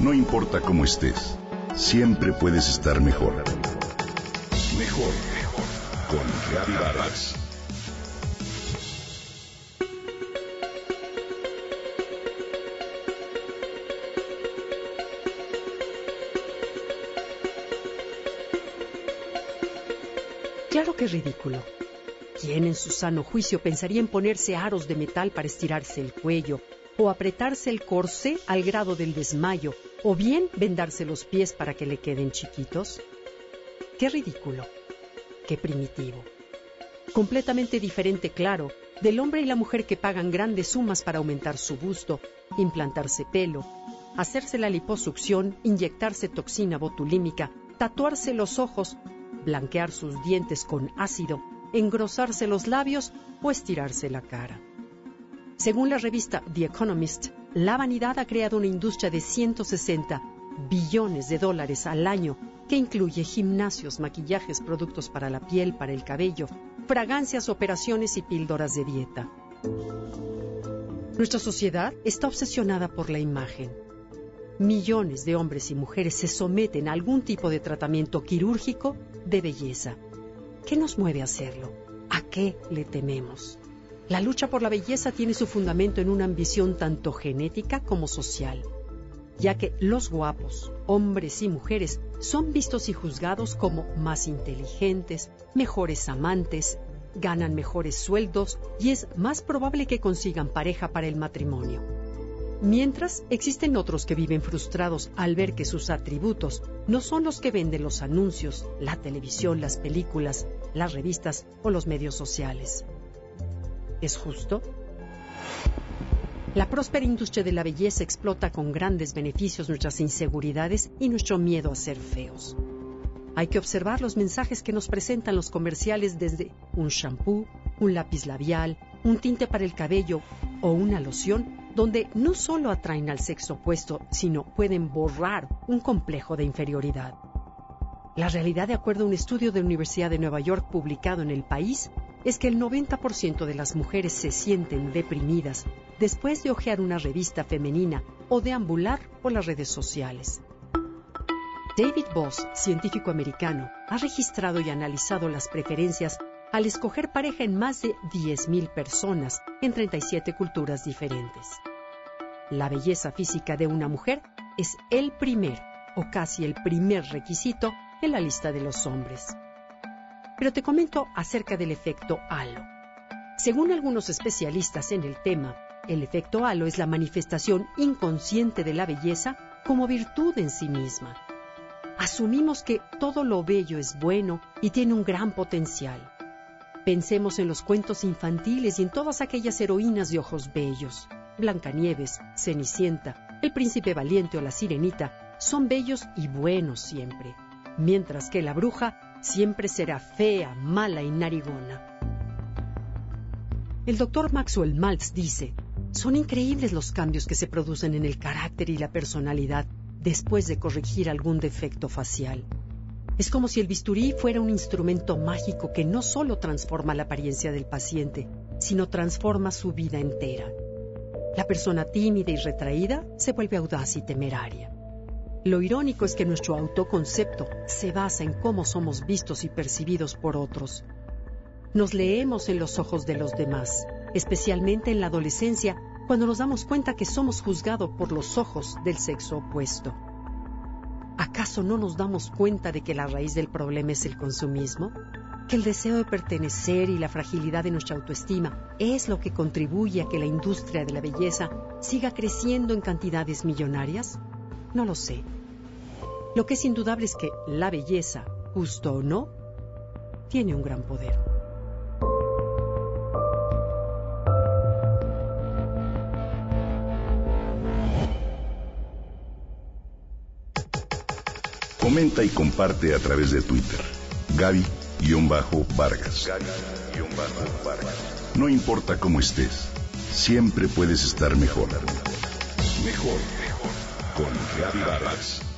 No importa cómo estés, siempre puedes estar mejor. Mejor, mejor. Con Vargas. Claro que es ridículo. ¿Quién en su sano juicio pensaría en ponerse aros de metal para estirarse el cuello, o apretarse el corsé al grado del desmayo, o bien vendarse los pies para que le queden chiquitos? Qué ridículo, qué primitivo. Completamente diferente, claro, del hombre y la mujer que pagan grandes sumas para aumentar su busto, implantarse pelo, hacerse la liposucción, inyectarse toxina botulímica, tatuarse los ojos, blanquear sus dientes con ácido, engrosarse los labios o estirarse la cara. Según la revista The Economist, la vanidad ha creado una industria de 160 billones de dólares al año que incluye gimnasios, maquillajes, productos para la piel, para el cabello, fragancias, operaciones y píldoras de dieta. Nuestra sociedad está obsesionada por la imagen. Millones de hombres y mujeres se someten a algún tipo de tratamiento quirúrgico de belleza. ¿Qué nos mueve a hacerlo? ¿A qué le tememos? La lucha por la belleza tiene su fundamento en una ambición tanto genética como social, ya que los guapos, hombres y mujeres, son vistos y juzgados como más inteligentes, mejores amantes, ganan mejores sueldos y es más probable que consigan pareja para el matrimonio. Mientras, existen otros que viven frustrados al ver que sus atributos no son los que venden los anuncios, la televisión, las películas, las revistas o los medios sociales. ¿Es justo? La próspera industria de la belleza explota con grandes beneficios nuestras inseguridades y nuestro miedo a ser feos. Hay que observar los mensajes que nos presentan los comerciales desde un shampoo, un lápiz labial, un tinte para el cabello o una loción donde no solo atraen al sexo opuesto, sino pueden borrar un complejo de inferioridad. La realidad, de acuerdo a un estudio de la Universidad de Nueva York publicado en El País, es que el 90% de las mujeres se sienten deprimidas después de hojear una revista femenina o deambular por las redes sociales. David Boss, científico americano, ha registrado y analizado las preferencias al escoger pareja en más de 10.000 personas en 37 culturas diferentes. La belleza física de una mujer es el primer o casi el primer requisito en la lista de los hombres. Pero te comento acerca del efecto halo. Según algunos especialistas en el tema, el efecto halo es la manifestación inconsciente de la belleza como virtud en sí misma. Asumimos que todo lo bello es bueno y tiene un gran potencial. Pensemos en los cuentos infantiles y en todas aquellas heroínas de ojos bellos. Blancanieves, Cenicienta, el príncipe valiente o la sirenita son bellos y buenos siempre, mientras que la bruja siempre será fea, mala y narigona. El doctor Maxwell Maltz dice, son increíbles los cambios que se producen en el carácter y la personalidad después de corregir algún defecto facial. Es como si el bisturí fuera un instrumento mágico que no solo transforma la apariencia del paciente, sino transforma su vida entera. La persona tímida y retraída se vuelve audaz y temeraria. Lo irónico es que nuestro autoconcepto se basa en cómo somos vistos y percibidos por otros. Nos leemos en los ojos de los demás, especialmente en la adolescencia, cuando nos damos cuenta que somos juzgados por los ojos del sexo opuesto. ¿Acaso no nos damos cuenta de que la raíz del problema es el consumismo? ¿Que el deseo de pertenecer y la fragilidad de nuestra autoestima es lo que contribuye a que la industria de la belleza siga creciendo en cantidades millonarias? No lo sé. Lo que es indudable es que la belleza, justo o no, tiene un gran poder. Comenta y comparte a través de Twitter. Gaby-Vargas. No importa cómo estés, siempre puedes estar mejor. Mejor, mejor. Con Gaby Vargas.